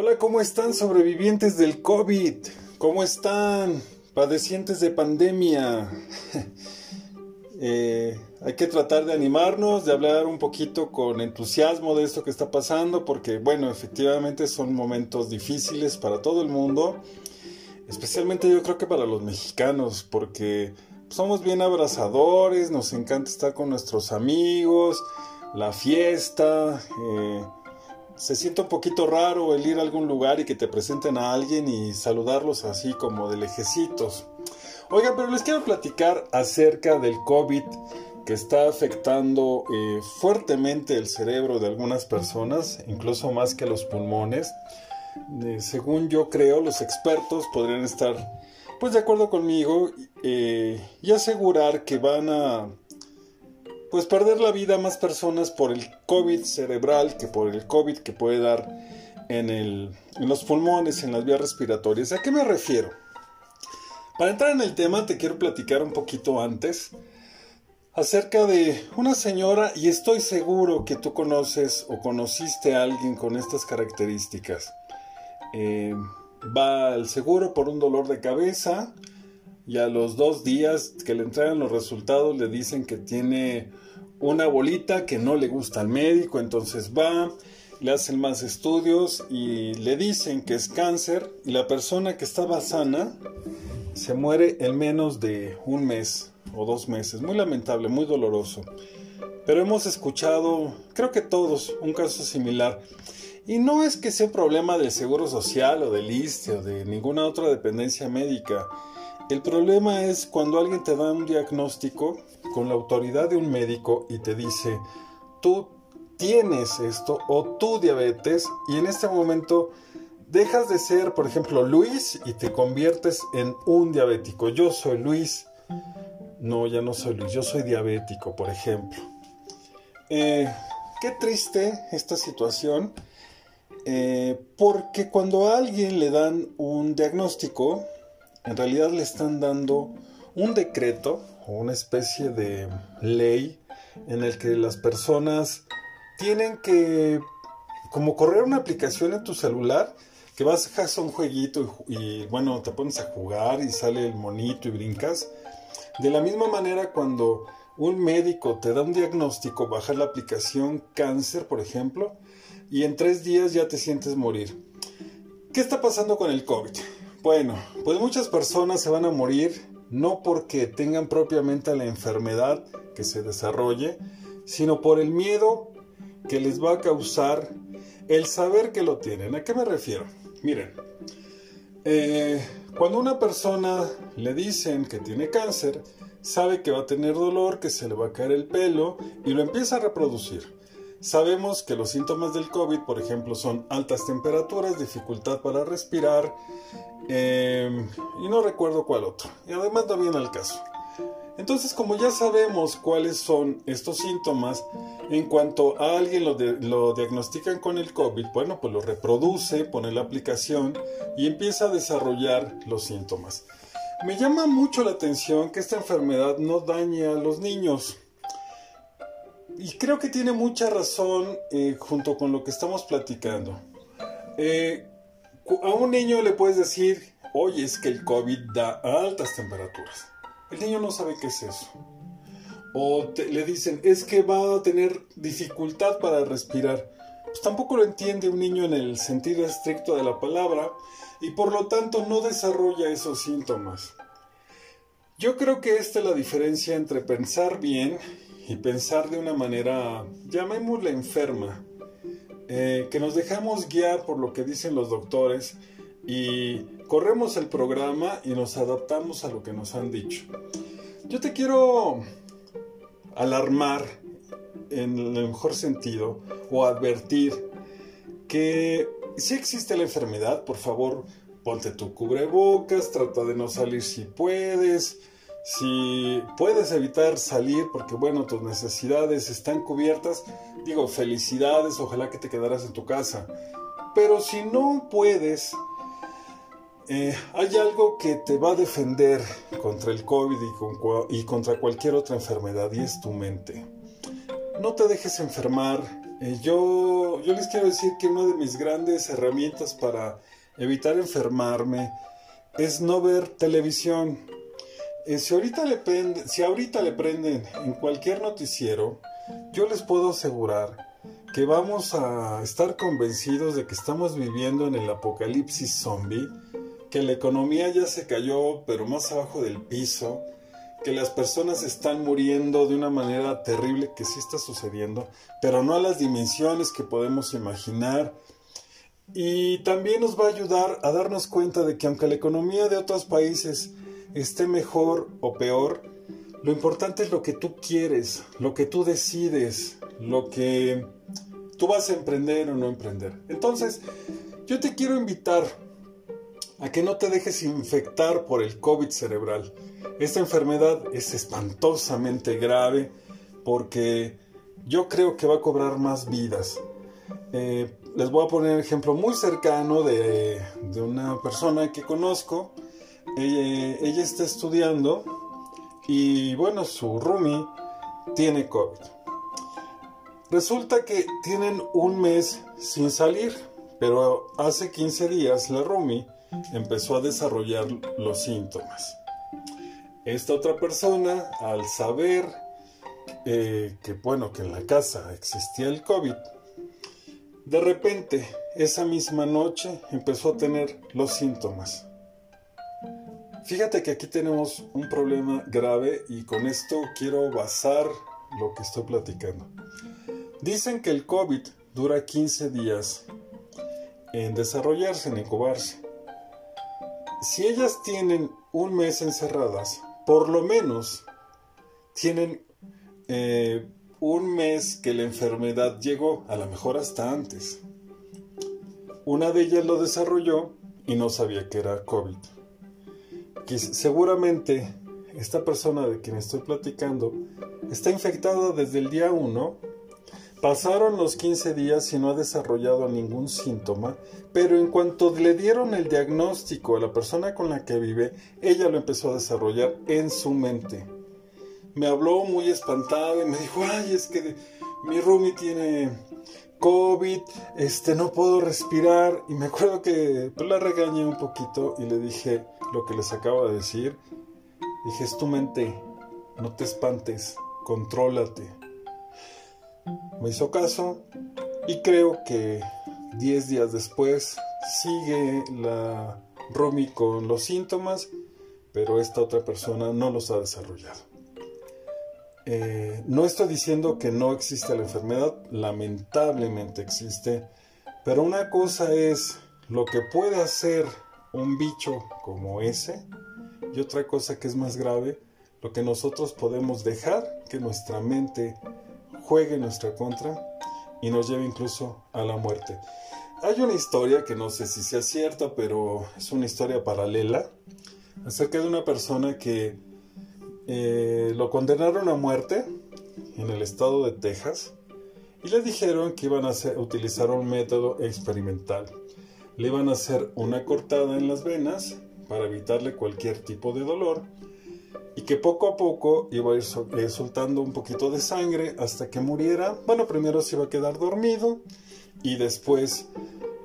Hola, ¿cómo están sobrevivientes del COVID? ¿Cómo están padecientes de pandemia? Eh, hay que tratar de animarnos, de hablar un poquito con entusiasmo de esto que está pasando, porque bueno, efectivamente son momentos difíciles para todo el mundo, especialmente yo creo que para los mexicanos, porque somos bien abrazadores, nos encanta estar con nuestros amigos, la fiesta. Eh, se siente un poquito raro el ir a algún lugar y que te presenten a alguien y saludarlos así como de lejecitos. Oigan, pero les quiero platicar acerca del COVID que está afectando eh, fuertemente el cerebro de algunas personas, incluso más que los pulmones. Eh, según yo creo, los expertos podrían estar pues de acuerdo conmigo eh, y asegurar que van a pues perder la vida más personas por el COVID cerebral que por el COVID que puede dar en, el, en los pulmones, en las vías respiratorias. ¿A qué me refiero? Para entrar en el tema te quiero platicar un poquito antes acerca de una señora y estoy seguro que tú conoces o conociste a alguien con estas características. Eh, va al seguro por un dolor de cabeza, y a los dos días que le entregan los resultados le dicen que tiene una bolita que no le gusta al médico, entonces va, le hacen más estudios y le dicen que es cáncer y la persona que estaba sana se muere en menos de un mes o dos meses. Muy lamentable, muy doloroso. Pero hemos escuchado, creo que todos, un caso similar. Y no es que sea un problema del Seguro Social o del ISTE o de ninguna otra dependencia médica. El problema es cuando alguien te da un diagnóstico con la autoridad de un médico y te dice, tú tienes esto o tú diabetes y en este momento dejas de ser, por ejemplo, Luis y te conviertes en un diabético. Yo soy Luis. No, ya no soy Luis, yo soy diabético, por ejemplo. Eh, qué triste esta situación, eh, porque cuando a alguien le dan un diagnóstico, en realidad le están dando un decreto o una especie de ley en el que las personas tienen que como correr una aplicación en tu celular que vas a un jueguito y, y, bueno, te pones a jugar y sale el monito y brincas. De la misma manera cuando un médico te da un diagnóstico, baja la aplicación cáncer, por ejemplo, y en tres días ya te sientes morir. ¿Qué está pasando con el COVID? Bueno, pues muchas personas se van a morir no porque tengan propiamente la enfermedad que se desarrolle, sino por el miedo que les va a causar el saber que lo tienen. ¿A qué me refiero? Miren, eh, cuando una persona le dicen que tiene cáncer, sabe que va a tener dolor, que se le va a caer el pelo y lo empieza a reproducir. Sabemos que los síntomas del COVID, por ejemplo, son altas temperaturas, dificultad para respirar em, y no recuerdo cuál otro. Y además no viene al caso. Entonces, como ya sabemos cuáles son estos síntomas, en cuanto a alguien lo, lo, diagnostican con el COVID, bueno, pues lo reproduce, pone la aplicación y empieza a desarrollar los síntomas. Me llama mucho la atención que esta enfermedad no dañe a los niños y creo que tiene mucha razón eh, junto con lo que estamos platicando. Eh, a un niño le puedes decir, oye, es que el COVID da altas temperaturas. El niño no sabe qué es eso. O le dicen, es que va a tener dificultad para respirar. Pues tampoco lo entiende un niño en el sentido estricto de la palabra y por lo tanto no desarrolla esos síntomas. Yo creo que esta es la diferencia entre pensar bien y pensar de una manera, llamémosla enferma, eh, que nos dejamos guiar por lo que dicen los doctores y corremos el programa y nos adaptamos a lo que nos han dicho. Yo te quiero alarmar en el mejor sentido o advertir que si existe la enfermedad, por favor, ponte tu cubrebocas, trata de no salir si puedes, si puedes evitar salir porque, bueno, tus necesidades están cubiertas, digo, felicidades, ojalá que te quedaras en tu casa. Pero si no puedes, eh, hay algo que te va a defender contra el COVID y, contra cualquier otra enfermedad y es tu mente. No te dejes enfermar Eh, yo, yo les quiero decir que una de mis grandes herramientas para evitar enfermarme es no ver televisión. Eh, si, ahorita le si ahorita le prenden en cualquier noticiero, yo les puedo asegurar que vamos a estar convencidos de que estamos viviendo en el apocalipsis zombie, que la economía ya se cayó pero más abajo del piso, que las personas están muriendo de una manera terrible que sí está sucediendo, pero no a las dimensiones que podemos imaginar. Y también nos va a ayudar a darnos cuenta de que aunque la economía de otros países esté mejor o peor, lo importante es lo que tú quieres, lo que tú decides, lo que tú vas a emprender o no emprender. Entonces, yo te quiero invitar a que no te dejes infectar por el COVID cerebral. Esta enfermedad es espantosamente grave porque yo creo que va a cobrar más vidas. Eh, les voy a poner un ejemplo muy cercano de, una persona que conozco. Ella está estudiando y bueno, su roomie tiene COVID. Resulta que tienen un mes sin salir, pero hace 15 días la roomie empezó a desarrollar los síntomas. Esta otra persona, al saber eh, que, bueno, que en la casa existía el COVID, de repente, esa misma noche, empezó a tener los síntomas. Fíjate que aquí tenemos un problema grave y con esto quiero basar lo que estoy platicando. Dicen que el COVID dura 15 días en desarrollarse, en incubarse. Si ellas tienen un mes encerradas, por lo menos tienen eh, un mes que la enfermedad llegó, a lo mejor hasta antes. Una de ellas lo desarrolló y no sabía que era COVID. Seguramente esta persona de quien estoy platicando está infectada desde el día 1. Pasaron los 15 días y no ha desarrollado ningún síntoma, pero en cuanto le dieron el diagnóstico a la persona con la que vive, ella lo empezó a desarrollar en su mente. Me habló muy espantada y me dijo, ay, es que mi roomie tiene COVID, este, no puedo respirar. Y me acuerdo que pues, la regañé un poquito y le dije lo que les acabo de decir. Dije, es tu mente, no te espantes, contrólate. Me hizo caso y creo que 10 días después sigue la Romy con los síntomas, pero esta otra persona no los ha desarrollado. Eh, no estoy diciendo que no existe la enfermedad, lamentablemente existe, pero una cosa es lo que puede hacer un bicho como ese y otra cosa que es más grave, lo que nosotros podemos dejar que nuestra mente juegue en nuestra contra y nos lleve incluso a la muerte. Hay una historia que no sé si sea cierta, pero es una historia paralela acerca de una persona que eh, lo condenaron a muerte en el estado de Texas y le dijeron que iban a utilizar un método experimental. Le iban a hacer una cortada en las venas para evitarle cualquier tipo de dolor y que poco a poco iba a ir eh, soltando un poquito de sangre hasta que muriera. Bueno, primero se iba a quedar dormido y después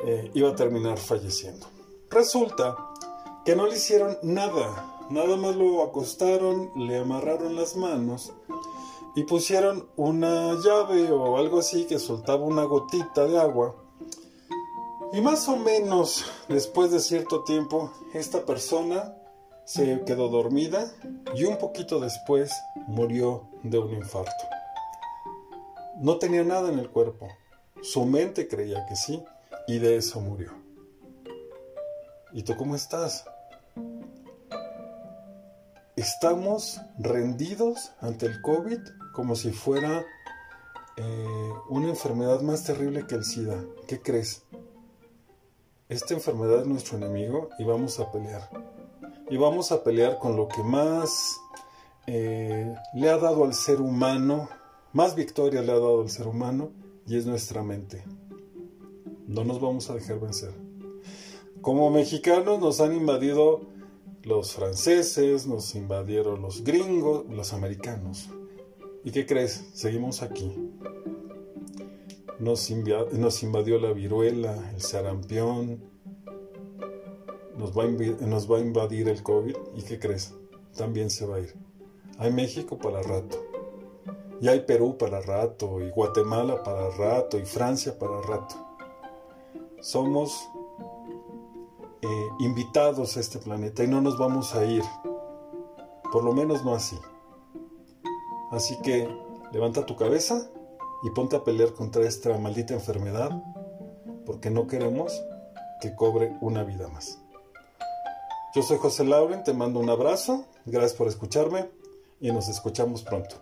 eh, iba a terminar falleciendo. Resulta que no le hicieron nada, nada más lo acostaron, le amarraron las manos y pusieron una llave o algo así que soltaba una gotita de agua y más o menos después de cierto tiempo, esta persona se quedó dormida y un poquito después murió de un infarto. No tenía nada en el cuerpo. Su mente creía que sí y de eso murió. ¿Y tú cómo estás? Estamos rendidos ante el COVID como si fuera eh, una enfermedad más terrible que el SIDA. ¿Qué crees? Esta enfermedad es nuestro enemigo y vamos a pelear. Y vamos a pelear con lo que más eh, le ha dado al ser humano, más victoria le ha dado al ser humano, y es nuestra mente. No nos vamos a dejar vencer. Como mexicanos nos han invadido los franceses, nos invadieron los gringos, los americanos. ¿Y qué crees? Seguimos aquí. Nos, invadió la viruela, el sarampión, nos va, nos va a invadir el COVID y ¿qué crees? También se va a ir. Hay México para rato. Y hay Perú para rato, y Guatemala para rato, y Francia para rato. Somos eh, invitados a este planeta y no nos vamos a ir. Por lo menos no así. Así que levanta tu cabeza y ponte a pelear contra esta maldita enfermedad, porque no queremos que cobre una vida más. Yo soy José Lauren, te mando un abrazo, gracias por escucharme y nos escuchamos pronto.